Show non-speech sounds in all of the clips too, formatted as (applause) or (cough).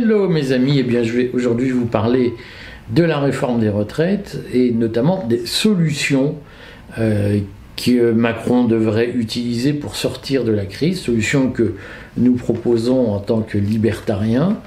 Hello mes amis, et eh bien je vais aujourd'hui vous parler de la réforme des retraites et notamment des solutions euh, que Macron devrait utiliser pour sortir de la crise, solutions que nous proposons en tant que libertariens.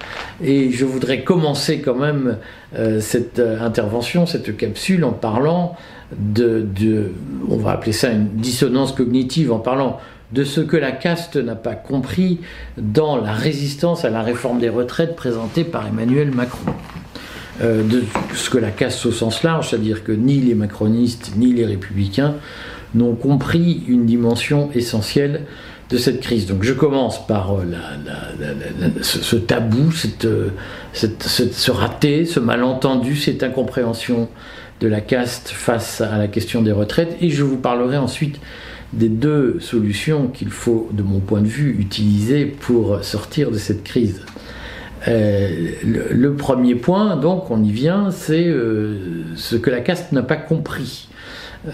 Et je voudrais commencer quand même euh, cette euh, intervention, cette capsule en parlant de, de, on va appeler ça une dissonance cognitive, en parlant de ce que la caste n'a pas compris dans la résistance à la réforme des retraites présentée par Emmanuel Macron. Euh, de ce que la caste au sens large, c'est-à-dire que ni les macronistes ni les républicains n'ont compris une dimension essentielle de cette crise. Donc je commence par euh, ce, tabou, euh, ce raté, ce malentendu, cette incompréhension de la caste face à la question des retraites, et je vous parlerai ensuite des deux solutions qu'il faut, de mon point de vue, utiliser pour sortir de cette crise. Euh, le, premier point, donc, on y vient, c'est euh, ce que la caste n'a pas compris.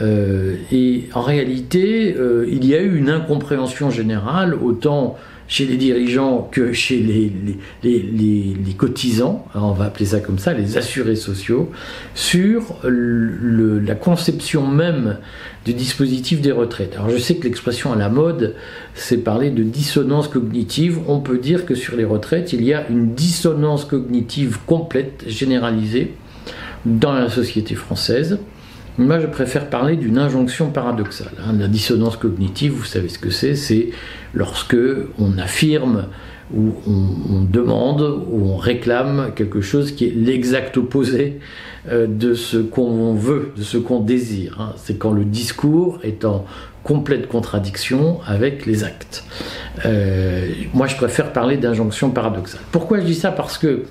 Euh, et en réalité, il y a eu une incompréhension générale, autant chez les dirigeants que chez les, cotisants, on va appeler ça comme ça, les assurés sociaux, sur la conception même du dispositif des retraites. Alors je sais que l'expression à la mode, c'est parler de dissonance cognitive. On peut dire que sur les retraites, il y a une dissonance cognitive complète, généralisée, dans la société française. Moi, je préfère parler d'une injonction paradoxale. Hein. La dissonance cognitive, vous savez ce que c'est C'est lorsque on affirme ou on, demande ou on réclame quelque chose qui est l'exact opposé euh, de ce qu'on veut, de ce qu'on désire. Hein. C'est quand le discours est en complète contradiction avec les actes. Euh, moi, je préfère parler d'injonction paradoxale. Pourquoi je dis ça? Parce que,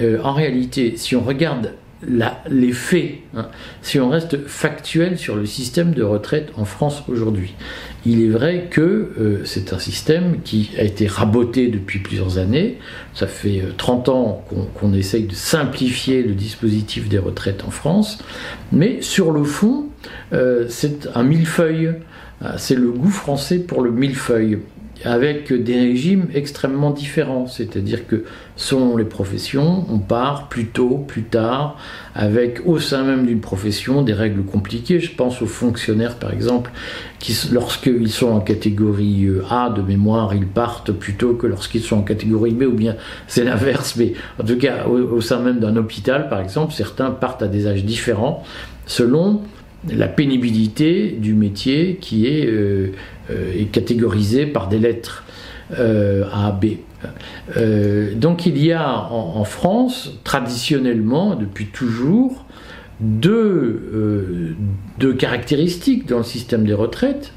euh, en réalité, si on regarde les faits, hein. si on reste factuel sur le système de retraite en France aujourd'hui. Il est vrai que euh, c'est un système qui a été raboté depuis plusieurs années. Ça fait 30 euh, ans qu'on essaye de simplifier le dispositif des retraites en France. Mais sur le fond, euh, c'est un millefeuille. C'est le goût français pour le millefeuille avec des régimes extrêmement différents. C'est-à-dire que selon les professions, on part plus tôt, plus tard, avec au sein même d'une profession des règles compliquées. Je pense aux fonctionnaires, par exemple, qui, lorsqu'ils sont en catégorie euh, A de mémoire, ils partent plus tôt que lorsqu'ils sont en catégorie B, ou bien c'est l'inverse. Mais en tout cas, au, sein même d'un hôpital, par exemple, certains partent à des âges différents selon la pénibilité du métier qui est, euh, euh, catégorisée par des lettres euh, A, B. donc il y a en, France, traditionnellement, depuis toujours, deux, caractéristiques dans le système des retraites.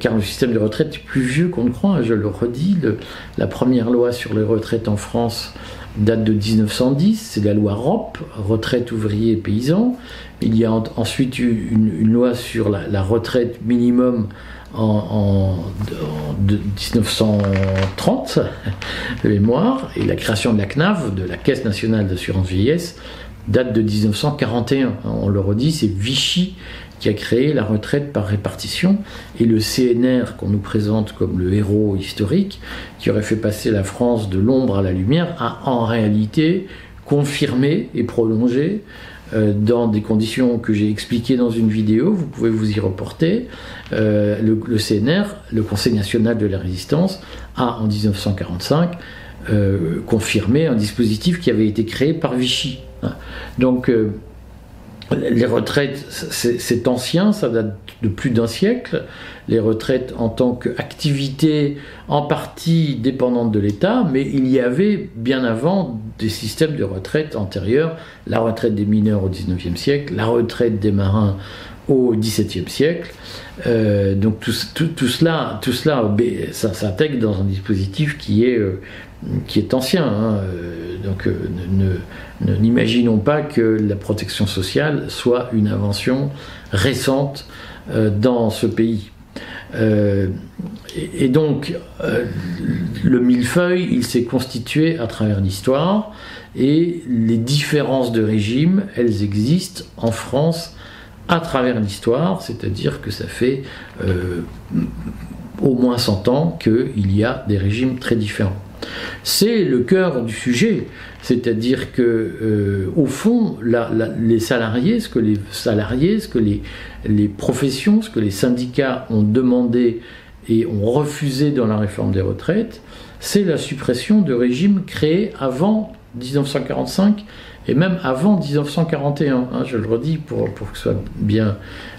car le système des retraites est plus vieux qu'on ne croit, je le redis. la première loi sur les retraites en France date de 1910, c'est la loi ROP, retraite ouvrier et paysan. Il y a ensuite eu une, loi sur la, retraite minimum en, 1930, de mémoire, et la création de la CNAV, de la Caisse nationale d'assurance vieillesse, date de 1941. On le redit, c'est Vichy qui a créé la retraite par répartition, et le CNR qu'on nous présente comme le héros historique, qui aurait fait passer la France de l'ombre à la lumière, a en réalité confirmé et prolongé dans des conditions que j'ai expliquées dans une vidéo, vous pouvez vous y reporter, euh, le, CNR, le Conseil national de la résistance, a en 1945 euh, confirmé un dispositif qui avait été créé par Vichy. Hein. Donc les retraites, c'est ancien, ça date de plus d'un siècle. Les retraites en tant qu'activité en partie dépendante de l'État, mais il y avait bien avant des systèmes de retraite antérieurs, la retraite des mineurs au XIXe siècle, la retraite des marins au XVIIe siècle. Euh, donc tout, cela, tout cela ça s'intègre dans un dispositif qui est, euh, qui est ancien. Hein. Euh, donc n'imaginons pas que la protection sociale soit une invention récente dans ce pays. et, donc, le millefeuille, il s'est constitué à travers l'histoire, et les différences de régime, elles existent en France à travers l'histoire, c'est-à-dire que ça fait euh, au moins 100 ans qu'il y a des régimes très différents. C'est le cœur du sujet, c'est-à-dire que euh, au fond, les salariés, ce que les salariés, ce que les, les professions, ce que les syndicats ont demandé et ont refusé dans la réforme des retraites, c'est la suppression de régimes créés avant 1945 et même avant 1941, hein, je le redis pour, pour, que ce soit bien,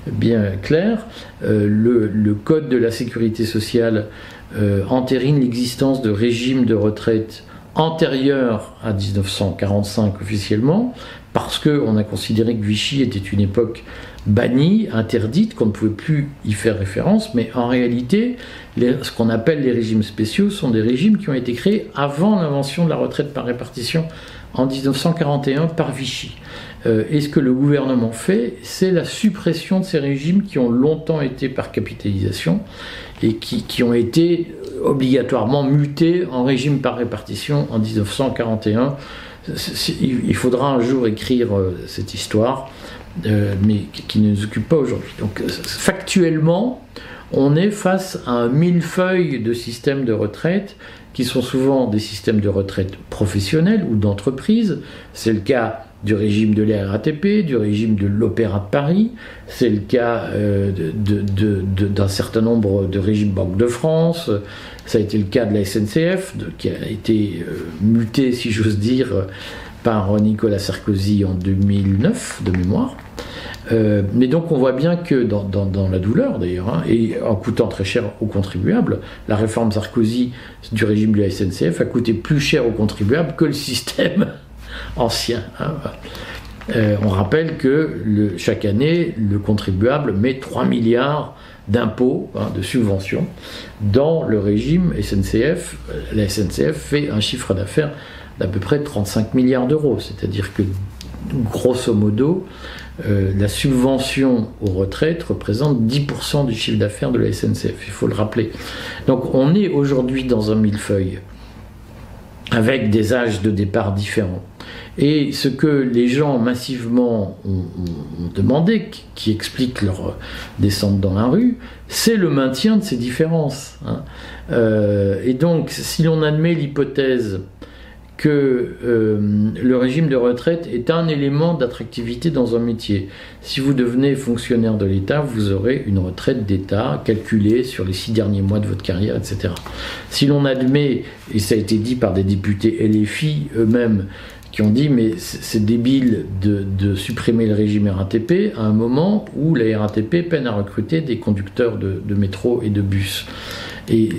bien clair, euh, le, Code de la sécurité sociale euh, entérine l'existence de régimes de retraite antérieurs à 1945 officiellement, parce qu'on a considéré que Vichy était une époque bannie, interdite, qu'on ne pouvait plus y faire référence, mais en réalité, ce qu'on appelle les régimes spéciaux sont des régimes qui ont été créés avant l'invention de la retraite par répartition en 1941 par Vichy. Euh, et ce que le gouvernement fait, c'est la suppression de ces régimes qui ont longtemps été par capitalisation et qui, ont été obligatoirement mutés en régime par répartition en 1941. Il faudra un jour écrire euh, cette histoire, euh, mais qui ne nous occupe pas aujourd'hui. Donc factuellement, on est face à un millefeuille de systèmes de retraite qui sont souvent des systèmes de retraite professionnels ou d'entreprise. C'est le cas du régime de l'RATP, du régime de l'Opéra de Paris, c'est le cas euh, d'un certain nombre de régimes Banque de France, ça a été le cas de la SNCF, qui a été euh, muté, si j'ose dire, par Nicolas Sarkozy en 2009, de mémoire. Euh, mais donc on voit bien que dans, la douleur d'ailleurs, hein, et en coûtant très cher aux contribuables, la réforme Sarkozy du régime de la SNCF a coûté plus cher aux contribuables que le système (laughs) ancien. Hein. Euh, on rappelle que chaque année, le contribuable met 3 milliards d'impôts, hein, de subventions, dans le régime SNCF. La SNCF fait un chiffre d'affaires d'à peu près 35 milliards d'euros, c'est-à-dire que grosso modo, euh, la subvention aux retraites représente 10% du chiffre d'affaires de la SNCF, il faut le rappeler. Donc on est aujourd'hui dans un millefeuille avec des âges de départ différents. Et ce que les gens massivement ont, demandé, qui, explique leur descente dans la rue, c'est le maintien de ces différences. Hein. Euh, et donc, si l'on admet l'hypothèse que euh, le régime de retraite est un élément d'attractivité dans un métier. Si vous devenez fonctionnaire de l'État, vous aurez une retraite d'État calculée sur les six derniers mois de votre carrière, etc. Si l'on admet, et ça a été dit par des députés LFI eux-mêmes, qui ont dit mais c'est débile de, supprimer le régime RATP à un moment où la RATP peine à recruter des conducteurs de métro et de bus. Et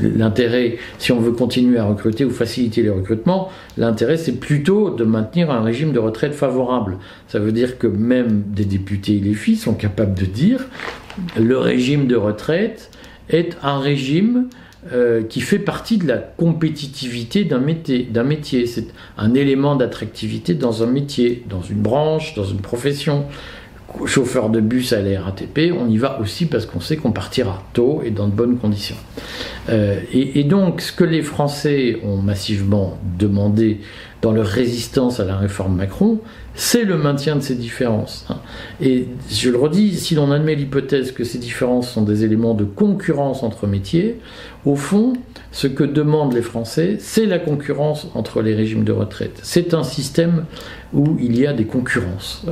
l'intérêt, si on veut continuer à recruter ou faciliter les recrutements, l'intérêt c'est plutôt de maintenir un régime de retraite favorable. Ça veut dire que même des députés et les filles sont capables de dire le régime de retraite est un régime euh, qui fait partie de la compétitivité d'un métier. métier. C'est un élément d'attractivité dans un métier, dans une branche, dans une profession chauffeur de bus à la RATP, on y va aussi parce qu'on sait qu'on partira tôt et dans de bonnes conditions. Euh, et, donc, ce que les Français ont massivement demandé dans leur résistance à la réforme Macron, c'est le maintien de ces différences. Hein. Et je le redis, si l'on admet l'hypothèse que ces différences sont des éléments de concurrence entre métiers, au fond, ce que demandent les Français, c'est la concurrence entre les régimes de retraite. C'est un système où il y a des concurrences.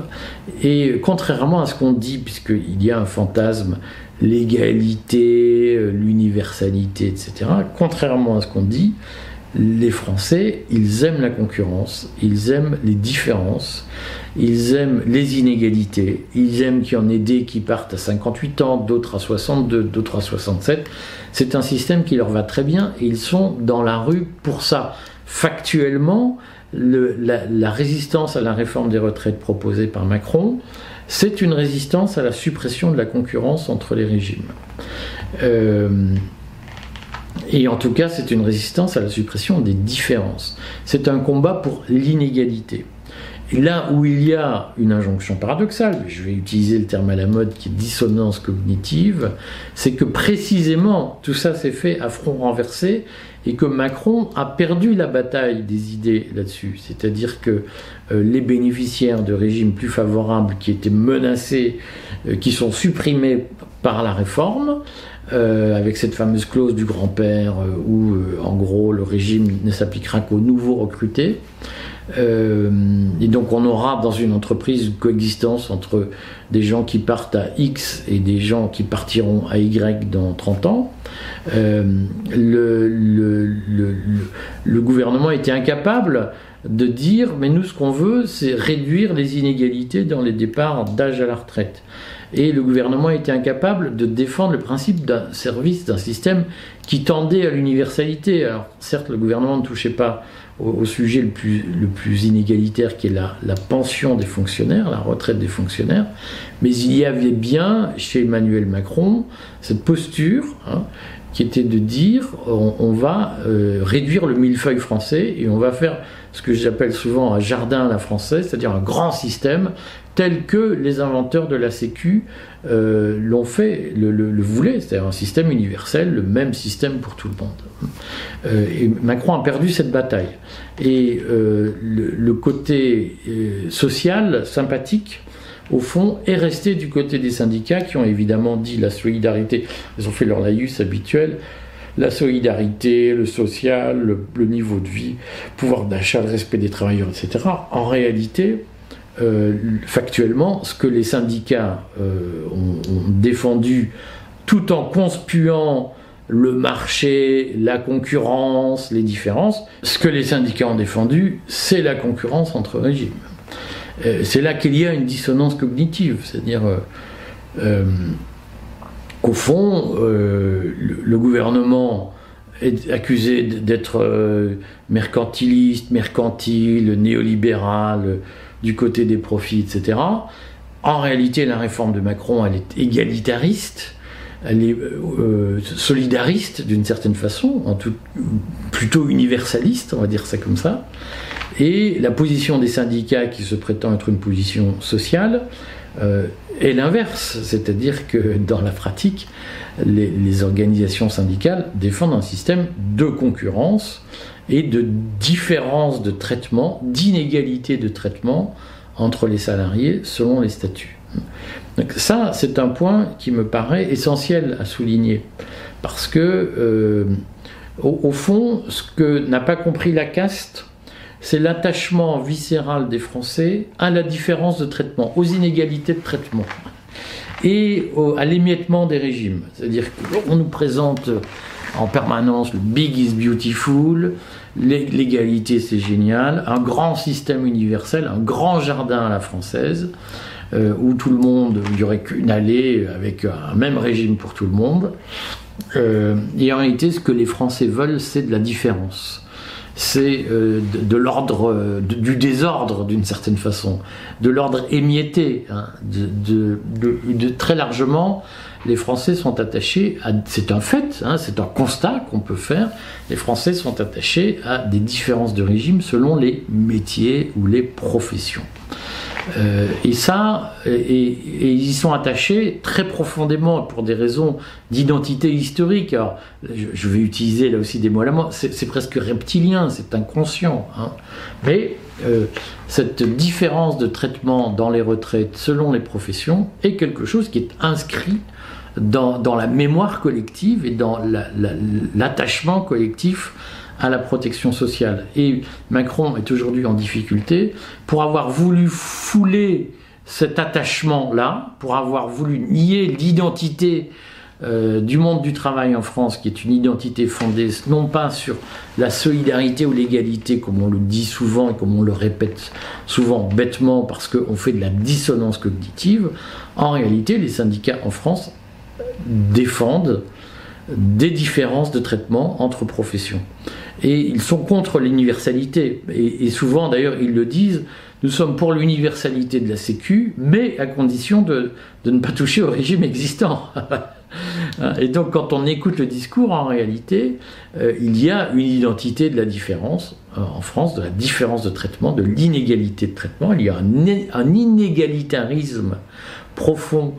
Et contrairement à ce qu'on dit, puisqu'il y a un fantasme, l'égalité, l'universalité, etc., contrairement à ce qu'on dit, les Français, ils aiment la concurrence, ils aiment les différences, ils aiment les inégalités, ils aiment qu'il y en ait des qui partent à 58 ans, d'autres à 62, d'autres à 67. C'est un système qui leur va très bien et ils sont dans la rue pour ça. Factuellement, la, résistance à la réforme des retraites proposée par Macron, c'est une résistance à la suppression de la concurrence entre les régimes. Euh, et en tout cas, c'est une résistance à la suppression des différences. C'est un combat pour l'inégalité. Et là où il y a une injonction paradoxale, je vais utiliser le terme à la mode qui est dissonance cognitive, c'est que précisément tout ça s'est fait à front renversé et que Macron a perdu la bataille des idées là-dessus. C'est-à-dire que euh, les bénéficiaires de régimes plus favorables qui étaient menacés, euh, qui sont supprimés par la réforme, avec cette fameuse clause du grand-père où, en gros, le régime ne s'appliquera qu'aux nouveaux recrutés. Euh, et donc on aura dans une entreprise une coexistence entre des gens qui partent à X et des gens qui partiront à Y dans 30 ans. Euh, le, gouvernement était incapable de dire mais nous ce qu'on veut c'est réduire les inégalités dans les départs d'âge à la retraite. Et le gouvernement était incapable de défendre le principe d'un service, d'un système qui tendait à l'universalité. Alors certes le gouvernement ne touchait pas au, sujet le plus, inégalitaire qui est la, la, pension des fonctionnaires, la retraite des fonctionnaires, mais il y avait bien chez Emmanuel Macron cette posture hein, qui était de dire on, va euh, réduire le millefeuille français et on va faire ce que j'appelle souvent un jardin à la française, c'est-à-dire un grand système tel que les inventeurs de la Sécu euh, l'ont fait, le, le, voulaient, c'est-à-dire un système universel, le même système pour tout le monde. Euh, et Macron a perdu cette bataille. Et euh, le, côté social, sympathique, au fond, est resté du côté des syndicats qui ont évidemment dit la solidarité, ils ont fait leur laïus habituel, la solidarité, le social, le, niveau de vie, pouvoir d'achat, le respect des travailleurs, etc. En réalité, euh, factuellement ce que les syndicats euh, ont, défendu tout en conspuant le marché, la concurrence, les différences. Ce que les syndicats ont défendu, c'est la concurrence entre régimes. Euh, c'est là qu'il y a une dissonance cognitive, c'est-à-dire qu'au fond, le, gouvernement est accusé d'être mercantiliste, mercantile, néolibéral, du côté des profits, etc. En réalité, la réforme de Macron, elle est égalitariste, elle est euh, solidariste d'une certaine façon, plutôt universaliste, on va dire ça comme ça. Et la position des syndicats, qui se prétend être une position sociale, euh, est l'inverse, c'est-à-dire que dans la pratique, les, les, organisations syndicales défendent un système de concurrence et de différence de traitement, d'inégalité de traitement entre les salariés selon les statuts. Donc ça, c'est un point qui me paraît essentiel à souligner, parce que, euh, au, fond, ce que n'a pas compris la caste, c'est l'attachement viscéral des Français à la différence de traitement, aux inégalités de traitement et à l'émiettement des régimes. C'est-à-dire qu'on nous présente en permanence le big is beautiful, l'égalité c'est génial, un grand système universel, un grand jardin à la française, euh, où tout le monde, il n'y aurait qu'une allée avec un même régime pour tout le monde. Euh, et en réalité, ce que les Français veulent, c'est de la différence. C'est euh, de, l'ordre, du désordre d'une certaine façon, de l'ordre émietté, hein, de, de, très largement les Français sont attachés à, c'est un fait, hein, c'est un constat qu'on peut faire, les Français sont attachés à des différences de régime selon les métiers ou les professions. Euh, et ça, et, ils y sont attachés très profondément pour des raisons d'identité historique. Je, vais utiliser là aussi des mots à la c'est presque reptilien, c'est inconscient. Hein. Mais euh, cette différence de traitement dans les retraites selon les professions est quelque chose qui est inscrit dans, la mémoire collective et dans l'attachement collectif à la protection sociale. Et Macron est aujourd'hui en difficulté pour avoir voulu fouler cet attachement-là, pour avoir voulu nier l'identité euh, du monde du travail en France, qui est une identité fondée non pas sur la solidarité ou l'égalité, comme on le dit souvent et comme on le répète souvent bêtement parce qu'on fait de la dissonance cognitive, en réalité les syndicats en France défendent des différences de traitement entre professions. Et ils sont contre l'universalité. Et, souvent, d'ailleurs, ils le disent, nous sommes pour l'universalité de la Sécu, mais à condition de, ne pas toucher au régime existant. (laughs) et donc, quand on écoute le discours, en réalité, euh, il y a une identité de la différence euh, en France, de la différence de traitement, de l'inégalité de traitement. Il y a un, un inégalitarisme profond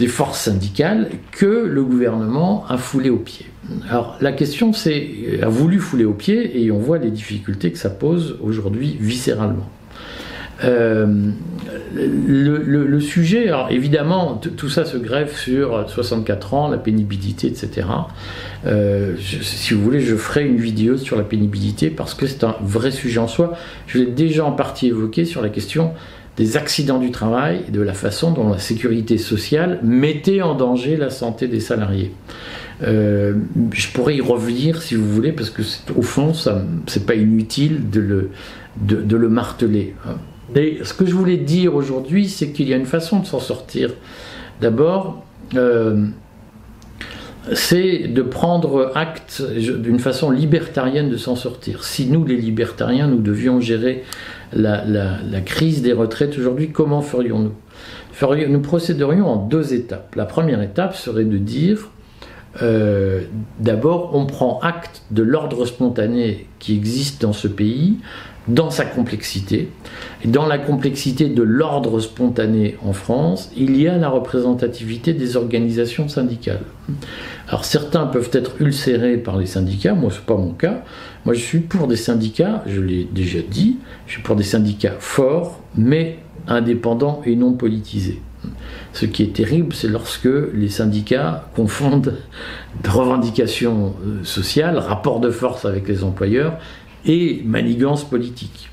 des forces syndicales que le gouvernement a foulé au pied. Alors la question c'est, a voulu fouler au pied et on voit les difficultés que ça pose aujourd'hui viscéralement. le, sujet, alors évidemment, tout ça se greffe sur 64 ans, la pénibilité, etc. si vous voulez, je ferai une vidéo sur la pénibilité parce que c'est un vrai sujet en soi. Je l'ai déjà en partie évoqué sur la question des accidents du travail et de la façon dont la sécurité sociale mettait en danger la santé des salariés. Euh, je pourrais y revenir si vous voulez, parce que au fond, ce n'est pas inutile de le, de, le marteler. Hein. Et ce que je voulais dire aujourd'hui, c'est qu'il y a une façon de s'en sortir. D'abord, euh, c'est de prendre acte d'une façon libertarienne de s'en sortir. Si nous, les libertariens, nous devions gérer la, crise des retraites aujourd'hui, comment ferions-nous? Nous procéderions en deux étapes. La première étape serait de dire, euh, d'abord, on prend acte de l'ordre spontané qui existe dans ce pays, dans sa complexité. Et dans la complexité de l'ordre spontané en France, il y a la représentativité des organisations syndicales. Alors certains peuvent être ulcérés par les syndicats, moi ce n'est pas mon cas. Moi je suis pour des syndicats, je l'ai déjà dit, je suis pour des syndicats forts, mais indépendants et non politisés. Ce qui est terrible, c'est lorsque les syndicats (laughs) confondent revendications euh, sociales, rapport de force avec les employeurs et manigance politique.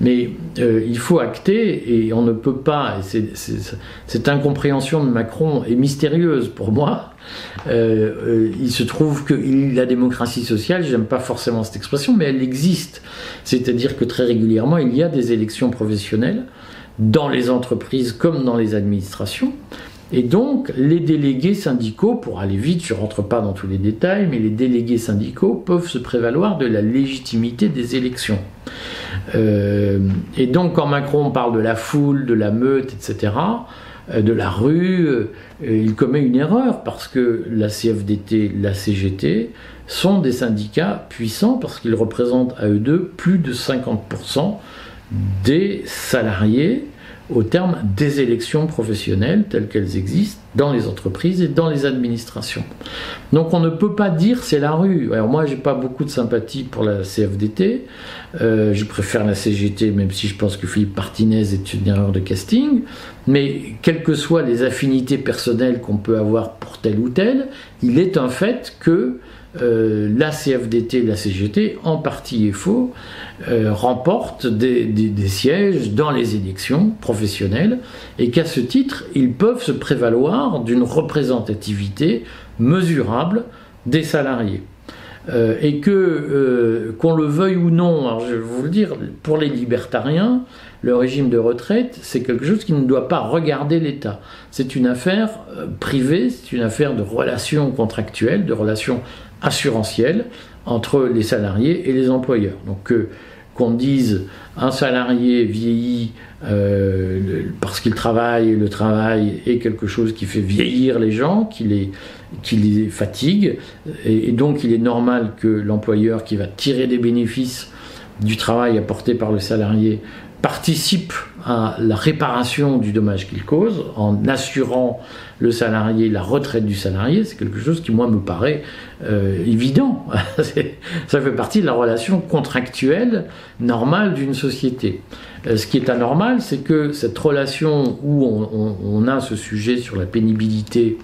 Mais, euh, il faut acter et on ne peut pas, cette incompréhension de Macron est mystérieuse pour moi. Euh, euh, il se trouve que la démocratie sociale, j'aime pas forcément cette expression, mais elle existe. C'est-à-dire que très régulièrement, il y a des élections professionnelles dans les entreprises comme dans les administrations. Et donc, les délégués syndicaux, pour aller vite, je ne rentre pas dans tous les détails, mais les délégués syndicaux peuvent se prévaloir de la légitimité des élections. Euh, et donc, quand Macron parle de la foule, de la meute, etc., euh, de la rue, euh, il commet une erreur parce que la CFDT, la CGT sont des syndicats puissants parce qu'ils représentent à eux deux plus de 50% des salariés au terme des élections professionnelles telles qu'elles existent dans les entreprises et dans les administrations. Donc on ne peut pas dire c'est la rue. Alors moi j'ai pas beaucoup de sympathie pour la CFDT, euh, je préfère la CGT même si je pense que Philippe Martinez est une erreur de casting, mais quelles que soient les affinités personnelles qu'on peut avoir pour tel ou tel, il est un fait que euh, la CFDT, la CGT, en partie et faux, euh, remportent des, sièges dans les élections professionnelles et qu'à ce titre, ils peuvent se prévaloir d'une représentativité mesurable des salariés. Euh, et que, qu'on le veuille ou non, alors je vais vous le dire, pour les libertariens, le régime de retraite, c'est quelque chose qui ne doit pas regarder l'État. C'est une affaire privée, c'est une affaire de relations contractuelles, de relations assurantielle entre les salariés et les employeurs. Donc qu'on dise un salarié vieillit euh, parce qu'il travaille le travail est quelque chose qui fait vieillir les gens, qui les, qui les fatigue, et, donc il est normal que l'employeur qui va tirer des bénéfices du travail apporté par le salarié participe à la réparation du dommage qu'il cause en assurant le salarié, la retraite du salarié, c'est quelque chose qui, moi, me paraît euh, évident. (laughs) Ça fait partie de la relation contractuelle normale d'une société. Euh, ce qui est anormal, c'est que cette relation où on, a ce sujet sur la pénibilité,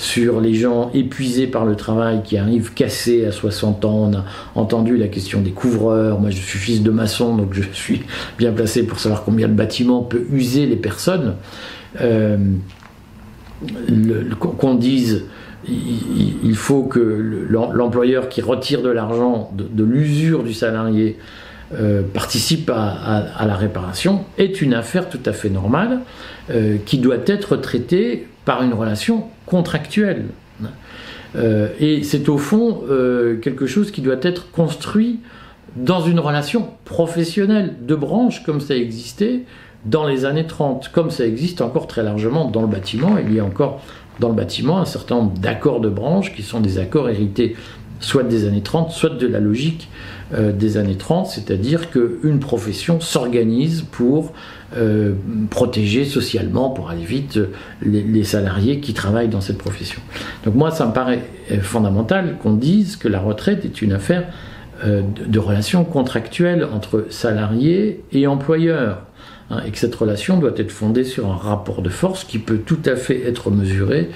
sur les gens épuisés par le travail qui arrivent cassés à 60 ans, on a entendu la question des couvreurs, moi je suis fils de maçon, donc je suis bien placé pour savoir combien le bâtiment peut user les personnes. Euh, qu'on dise il, faut que l'employeur qui retire de l'argent de, l'usure du salarié euh, participe à, la réparation est une affaire tout à fait normale euh, qui doit être traitée par une relation contractuelle. Euh, et c'est au fond quelque chose qui doit être construit dans une relation professionnelle de branche comme ça existait dans les années 30, comme ça existe encore très largement dans le bâtiment. Il y a encore dans le bâtiment un certain nombre d'accords de branche qui sont des accords hérités soit des années 30, soit de la logique euh, des années 30, c'est-à-dire qu'une profession s'organise pour euh, protéger socialement, pour aller vite, les, salariés qui travaillent dans cette profession. Donc moi, ça me paraît euh, fondamental qu'on dise que la retraite est une affaire de, relations contractuelles entre salariés et employeurs. Hein, et que cette relation doit être fondée sur un rapport de force qui peut tout à fait être mesuré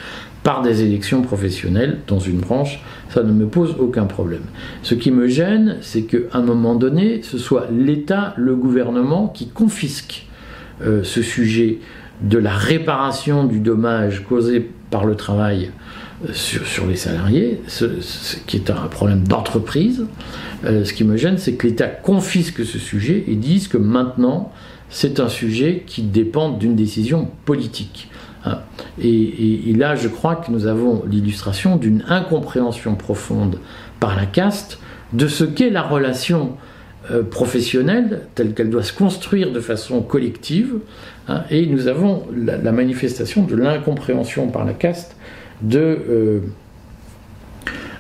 par des élections professionnelles dans une branche, ça ne me pose aucun problème. Ce qui me gêne, c'est qu'à un moment donné, ce soit l'État, le gouvernement qui confisque euh, ce sujet de la réparation du dommage causé par le travail euh, sur, les salariés, ce, qui est un problème d'entreprise. Euh, ce qui me gêne, c'est que l'État confisque ce sujet et dise que maintenant, c'est un sujet qui dépend d'une décision politique. Hein. Et, là, je crois que nous avons l'illustration d'une incompréhension profonde par la caste de ce qu'est la relation euh, professionnelle telle qu'elle doit se construire de façon collective. Hein. et nous avons la, manifestation de l'incompréhension par la caste de, euh,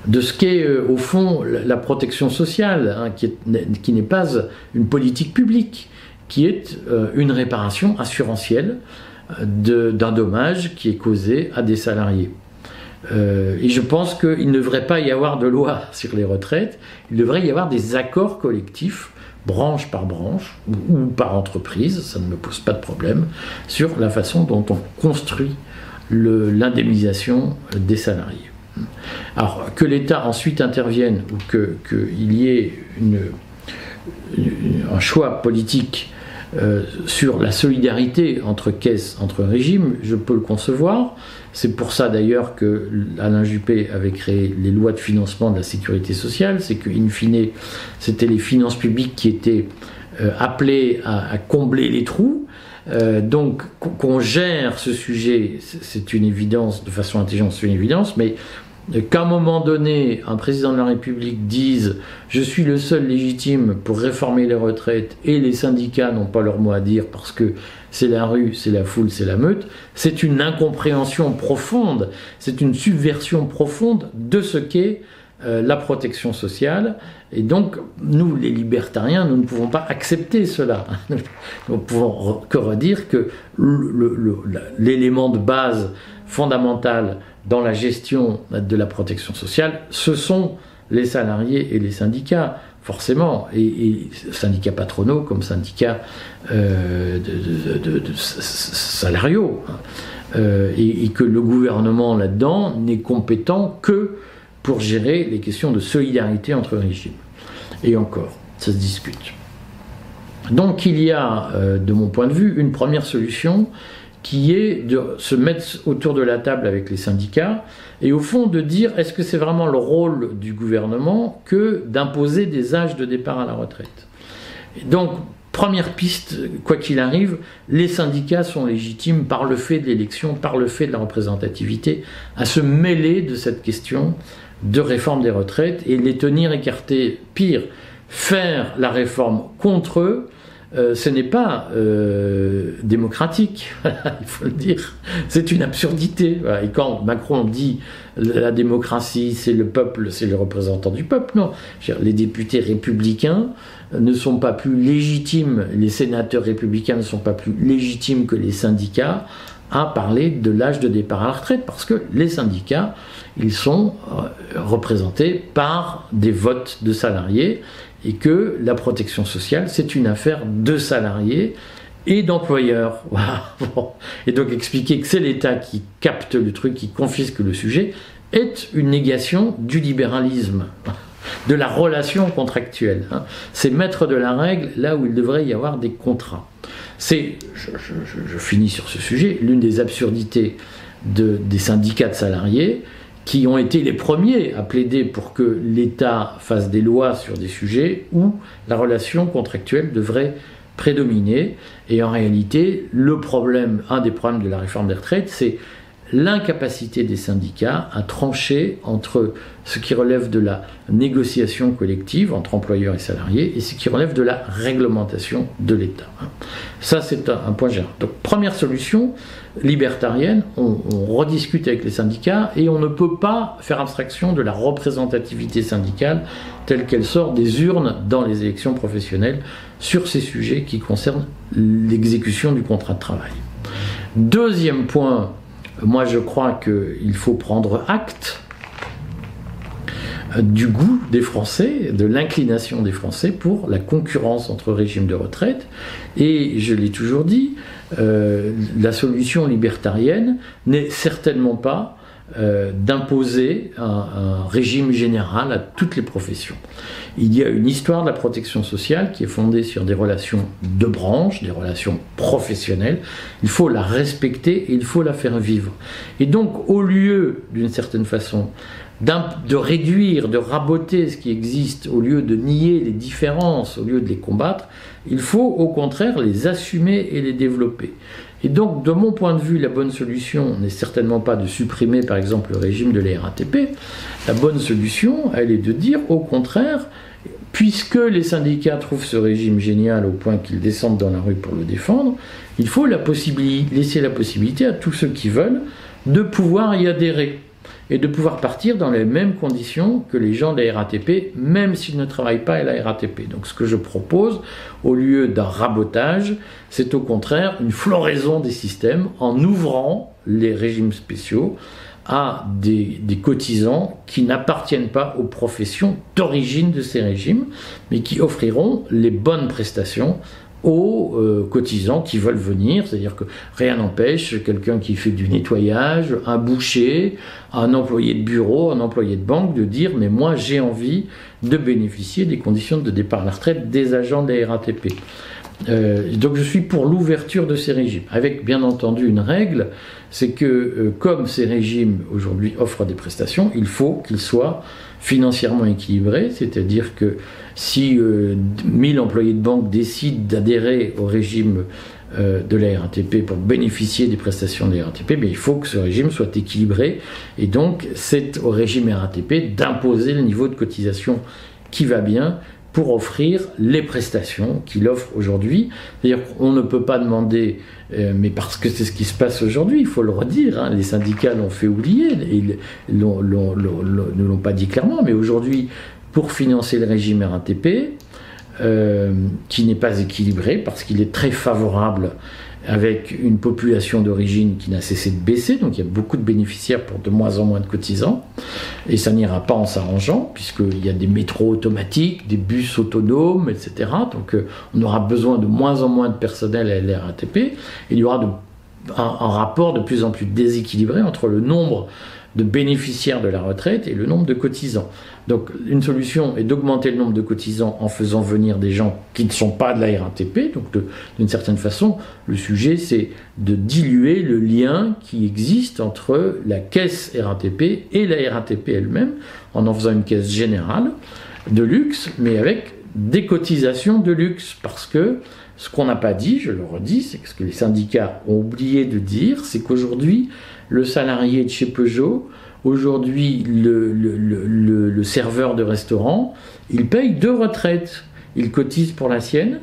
de ce qu'est euh, au fond la protection sociale, hein, qui n'est pas une politique publique, qui est une réparation assurantielle d'un dommage qui est causé à des salariés. Euh, et je pense qu'il ne devrait pas y avoir de loi (laughs) sur les retraites, il devrait y avoir des accords collectifs, branche par branche ou, par entreprise, ça ne me pose pas de problème, sur la façon dont on construit l'indemnisation des salariés. Alors que l'État ensuite intervienne ou qu'il y ait un choix politique euh, sur la solidarité entre caisses, entre régimes, je peux le concevoir. C'est pour ça d'ailleurs que Alain Juppé avait créé les lois de financement de la sécurité sociale. C'est qu'in fine, c'était les finances publiques qui étaient euh, appelées à, combler les trous. Euh, donc qu'on gère ce sujet, c'est une évidence, de façon intelligente, c'est une évidence, mais qu'à un moment donné, un président de la République dise je suis le seul légitime pour réformer les retraites et les syndicats n'ont pas leur mot à dire parce que c'est la rue, c'est la foule, c'est la meute, c'est une incompréhension profonde, c'est une subversion profonde de ce qu'est euh, la protection sociale. Et donc, nous, les libertariens, nous ne pouvons pas accepter cela. (laughs) nous ne pouvons que redire que l'élément de base fondamental dans la gestion de la protection sociale, ce sont les salariés et les syndicats, forcément, et, syndicats patronaux comme syndicats salariaux, et, que le gouvernement là-dedans n'est compétent que pour gérer les questions de solidarité entre régimes. Et encore, ça se discute. Donc il y a, euh, de mon point de vue, une première solution qui est de se mettre autour de la table avec les syndicats et au fond de dire est-ce que c'est vraiment le rôle du gouvernement que d'imposer des âges de départ à la retraite? donc, première piste, quoi qu'il arrive, les syndicats sont légitimes par le fait de l'élection, par le fait de la représentativité, à se mêler de cette question de réforme des retraites et les tenir écartés. Pire, faire la réforme contre eux, euh, ce n'est pas euh, démocratique, (laughs) il faut le dire. C'est une absurdité. Et quand Macron dit la démocratie, c'est le peuple, c'est le représentant du peuple, non. Les députés républicains ne sont pas plus légitimes, les sénateurs républicains ne sont pas plus légitimes que les syndicats à parler de l'âge de départ à la retraite, parce que les syndicats, ils sont euh, représentés par des votes de salariés, et que la protection sociale, c'est une affaire de salariés et d'employeurs. (laughs) Et donc expliquer que c'est l'État qui capte le truc, qui confisque le sujet, est une négation du libéralisme, (laughs) de la relation contractuelle. Hein. C'est mettre de la règle là où il devrait y avoir des contrats. C'est, je, finis sur ce sujet, l'une des absurdités des syndicats de salariés, qui ont été les premiers à plaider pour que l'État fasse des lois sur des sujets où la relation contractuelle devrait prédominer. Et en réalité, le problème, un des problèmes de la réforme des retraites, c'est l'incapacité des syndicats à trancher entre ce qui relève de la négociation collective entre employeurs et salariés et ce qui relève de la réglementation de l'État. Ça, c'est un, point général. Donc, première solution libertarienne, on, rediscute avec les syndicats et on ne peut pas faire abstraction de la représentativité syndicale telle qu'elle sort des urnes dans les élections professionnelles sur ces sujets qui concernent l'exécution du contrat de travail. Deuxième point moi, je crois qu'il faut prendre acte du goût des Français, de l'inclination des Français pour la concurrence entre régimes de retraite. Et je l'ai toujours dit, euh, la solution libertarienne n'est certainement pas euh, d'imposer un, régime général à toutes les professions. Il y a une histoire de la protection sociale qui est fondée sur des relations de branche, des relations professionnelles. Il faut la respecter et il faut la faire vivre. Et donc, au lieu, d'une certaine façon, de réduire, de raboter ce qui existe, au lieu de nier les différences, au lieu de les combattre, il faut au contraire les assumer et les développer. Et donc, de mon point de vue, la bonne solution n'est certainement pas de supprimer, par exemple, le régime de la. La bonne solution, elle est de dire, au contraire, puisque les syndicats trouvent ce régime génial au point qu'ils descendent dans la rue pour le défendre, il faut laisser la possibilité à tous ceux qui veulent de pouvoir y adhérer et de pouvoir partir dans les mêmes conditions que les gens de la RATP, même s'ils ne travaillent pas à la RATP. Donc ce que je propose, au lieu d'un rabotage, c'est au contraire une floraison des systèmes en ouvrant les régimes spéciaux à des, des cotisants qui n'appartiennent pas aux professions d'origine de ces régimes, mais qui offriront les bonnes prestations aux euh, cotisants qui veulent venir, c'est-à-dire que rien n'empêche quelqu'un qui fait du nettoyage, un boucher, un employé de bureau, un employé de banque de dire mais moi j'ai envie de bénéficier des conditions de départ à la retraite des agents de la RATP. Euh, donc je suis pour l'ouverture de ces régimes, avec bien entendu une règle, c'est que euh, comme ces régimes aujourd'hui offrent des prestations, il faut qu'ils soient financièrement équilibrés, c'est-à-dire que si 1000 euh, employés de banque décident d'adhérer au régime de la RATP pour bénéficier des prestations de la RATP, il faut que ce régime soit équilibré et donc c'est au régime RATP d'imposer le niveau de cotisation qui va bien pour offrir les prestations qu'il offre aujourd'hui. C'est-à-dire qu'on ne peut pas demander, euh, mais parce que c'est ce qui se passe aujourd'hui, il faut le redire, hein, les syndicats l'ont fait oublier, ils ne l'ont pas dit clairement, mais aujourd'hui, pour financer le régime RATP, euh, qui n'est pas équilibré parce qu'il est très favorable avec une population d'origine qui n'a cessé de baisser, donc il y a beaucoup de bénéficiaires pour de moins en moins de cotisants, et ça n'ira pas en s'arrangeant, puisqu'il y a des métros automatiques, des bus autonomes, etc. Donc euh, on aura besoin de moins en moins de personnel à la RATP, et il y aura un rapport de plus en plus déséquilibré entre le nombre de bénéficiaires de la retraite et le nombre de cotisants. Donc une solution est d'augmenter le nombre de cotisants en faisant venir des gens qui ne sont pas de la RATP. Donc d'une certaine façon, le sujet c'est de diluer le lien qui existe entre la caisse RATP et la RATP elle-même en en faisant une caisse générale de luxe, mais avec des cotisations de luxe. Parce que ce qu'on n'a pas dit, je le redis, c'est que ce que les syndicats ont oublié de dire, c'est qu'aujourd'hui, le salarié de chez Peugeot Aujourd'hui, le, serveur de restaurant, il paye deux retraites. Il cotise pour la sienne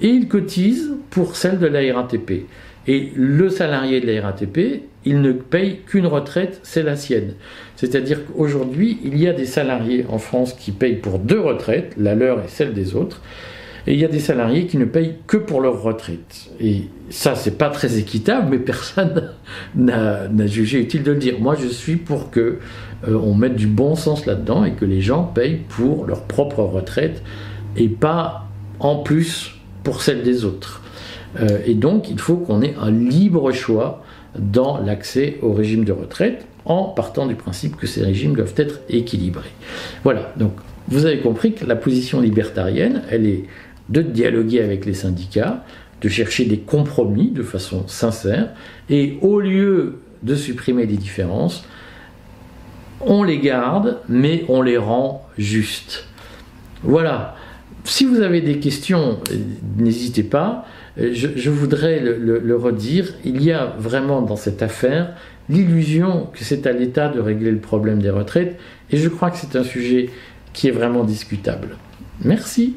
et il cotise pour celle de la RATP. Et le salarié de la RATP, il ne paye qu'une retraite, c'est la sienne. C'est-à-dire qu'aujourd'hui, il y a des salariés en France qui payent pour deux retraites, la leur et celle des autres. Et il y a des salariés qui ne payent que pour leur retraite. Et ça, c'est pas très équitable, mais personne (laughs) n'a jugé utile de le dire. Moi, je suis pour que euh, on mette du bon sens là-dedans et que les gens payent pour leur propre retraite et pas en plus pour celle des autres. Euh, et donc, il faut qu'on ait un libre choix dans l'accès au régime de retraite en partant du principe que ces régimes doivent être équilibrés. Voilà, donc vous avez compris que la position libertarienne, elle est de dialoguer avec les syndicats, de chercher des compromis de façon sincère, et au lieu de supprimer des différences, on les garde, mais on les rend justes. Voilà. Si vous avez des questions, n'hésitez pas. Je, voudrais le, redire. Il y a vraiment dans cette affaire l'illusion que c'est à l'État de régler le problème des retraites, et je crois que c'est un sujet qui est vraiment discutable. Merci.